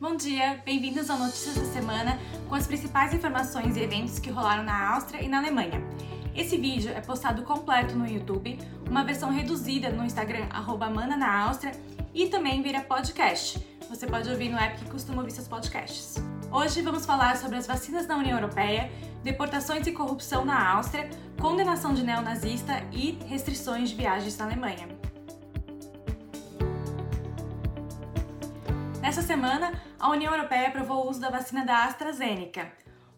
Bom dia, bem-vindos ao Notícias da Semana com as principais informações e eventos que rolaram na Áustria e na Alemanha. Esse vídeo é postado completo no YouTube, uma versão reduzida no Instagram Mana na Áustria e também vira podcast. Você pode ouvir no app que costuma ouvir seus podcasts. Hoje vamos falar sobre as vacinas na União Europeia, deportações e corrupção na Áustria, condenação de neonazista e restrições de viagens na Alemanha. Nessa semana, a União Europeia aprovou o uso da vacina da AstraZeneca.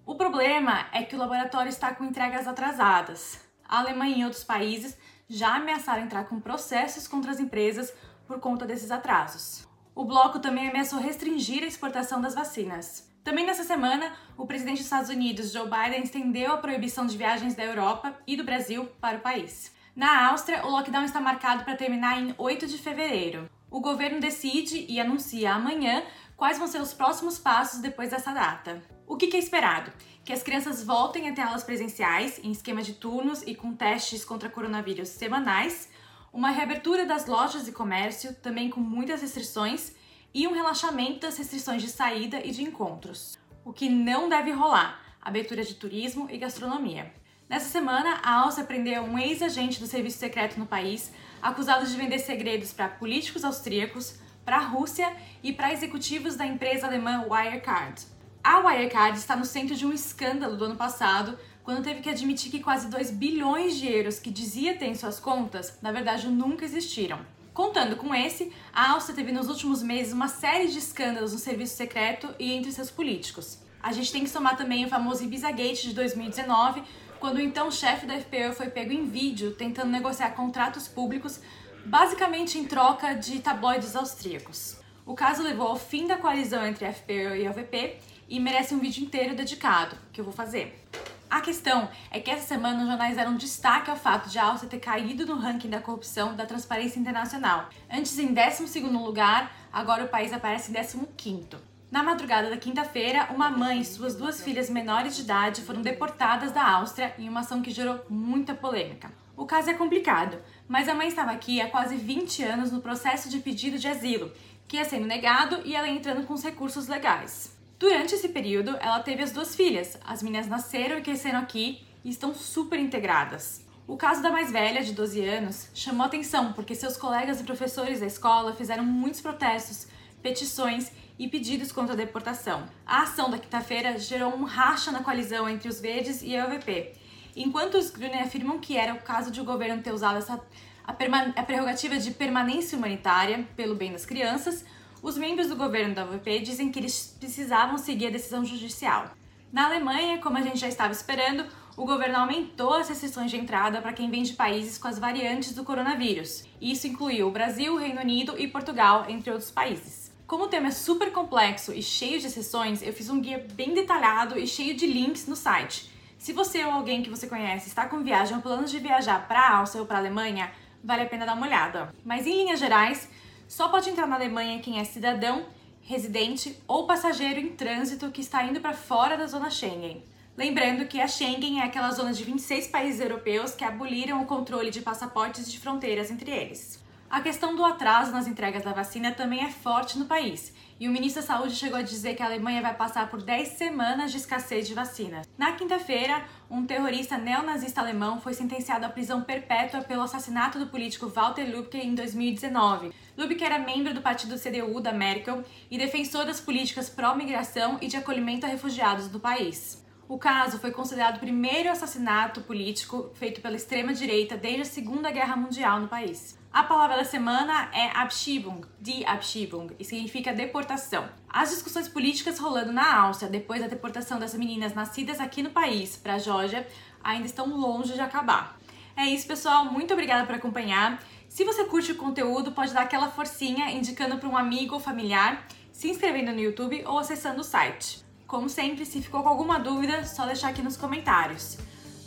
O problema é que o laboratório está com entregas atrasadas. A Alemanha e outros países já ameaçaram entrar com processos contra as empresas por conta desses atrasos. O bloco também ameaçou restringir a exportação das vacinas. Também nessa semana, o presidente dos Estados Unidos, Joe Biden, estendeu a proibição de viagens da Europa e do Brasil para o país. Na Áustria, o lockdown está marcado para terminar em 8 de fevereiro o governo decide e anuncia amanhã quais vão ser os próximos passos depois dessa data. O que é esperado? Que as crianças voltem a ter aulas presenciais, em esquema de turnos e com testes contra coronavírus semanais, uma reabertura das lojas e comércio, também com muitas restrições, e um relaxamento das restrições de saída e de encontros. O que não deve rolar: abertura de turismo e gastronomia. Nessa semana, a Áustria prendeu um ex-agente do serviço secreto no país, acusado de vender segredos para políticos austríacos, para a Rússia e para executivos da empresa alemã Wirecard. A Wirecard está no centro de um escândalo do ano passado, quando teve que admitir que quase 2 bilhões de euros que dizia ter em suas contas, na verdade nunca existiram. Contando com esse, a Áustria teve nos últimos meses uma série de escândalos no serviço secreto e entre seus políticos. A gente tem que somar também o famoso Ibiza Gate de 2019, quando o então chefe da FPÖ foi pego em vídeo tentando negociar contratos públicos, basicamente em troca de tabloides austríacos. O caso levou ao fim da coalizão entre a FPÖ e a UVP e merece um vídeo inteiro dedicado, que eu vou fazer. A questão é que essa semana os jornais deram destaque ao fato de a Áustria ter caído no ranking da corrupção da Transparência Internacional. Antes em 12º lugar, agora o país aparece em 15º. Na madrugada da quinta-feira, uma mãe e suas duas filhas menores de idade foram deportadas da Áustria em uma ação que gerou muita polêmica. O caso é complicado, mas a mãe estava aqui há quase 20 anos no processo de pedido de asilo, que ia sendo negado e ela entrando com os recursos legais. Durante esse período, ela teve as duas filhas. As meninas nasceram e cresceram aqui e estão super integradas. O caso da mais velha, de 12 anos, chamou atenção porque seus colegas e professores da escola fizeram muitos protestos, petições e pedidos contra a deportação. A ação da quinta-feira gerou um racha na coalizão entre os Verdes e a UVP. Enquanto os Grüne afirmam que era o caso de o governo ter usado essa, a, a prerrogativa de permanência humanitária pelo bem das crianças, os membros do governo da UVP dizem que eles precisavam seguir a decisão judicial. Na Alemanha, como a gente já estava esperando, o governo aumentou as restrições de entrada para quem vem de países com as variantes do coronavírus. Isso incluiu o Brasil, Reino Unido e Portugal, entre outros países. Como o tema é super complexo e cheio de sessões, eu fiz um guia bem detalhado e cheio de links no site. Se você ou alguém que você conhece está com viagem ou planos de viajar para a Áustria ou para a Alemanha, vale a pena dar uma olhada. Mas em linhas gerais, só pode entrar na Alemanha quem é cidadão, residente ou passageiro em trânsito que está indo para fora da zona Schengen. Lembrando que a Schengen é aquela zona de 26 países europeus que aboliram o controle de passaportes de fronteiras entre eles. A questão do atraso nas entregas da vacina também é forte no país. E o ministro da Saúde chegou a dizer que a Alemanha vai passar por 10 semanas de escassez de vacinas. Na quinta-feira, um terrorista neonazista alemão foi sentenciado à prisão perpétua pelo assassinato do político Walter Lübcke em 2019. Lübcke era membro do partido CDU da Merkel e defensor das políticas pró-migração e de acolhimento a refugiados do país. O caso foi considerado o primeiro assassinato político feito pela extrema-direita desde a Segunda Guerra Mundial no país. A palavra da semana é Abschiebung, die Abschiebung, e significa deportação. As discussões políticas rolando na Áustria depois da deportação das meninas nascidas aqui no país para a Geórgia ainda estão longe de acabar. É isso, pessoal. Muito obrigada por acompanhar. Se você curte o conteúdo, pode dar aquela forcinha indicando para um amigo ou familiar, se inscrevendo no YouTube ou acessando o site. Como sempre, se ficou com alguma dúvida, só deixar aqui nos comentários.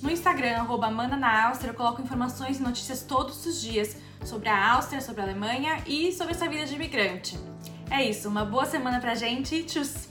No Instagram, arroba Amanda na Áustria, eu coloco informações e notícias todos os dias sobre a Áustria, sobre a Alemanha e sobre essa vida de imigrante. É isso, uma boa semana pra gente. Tchau!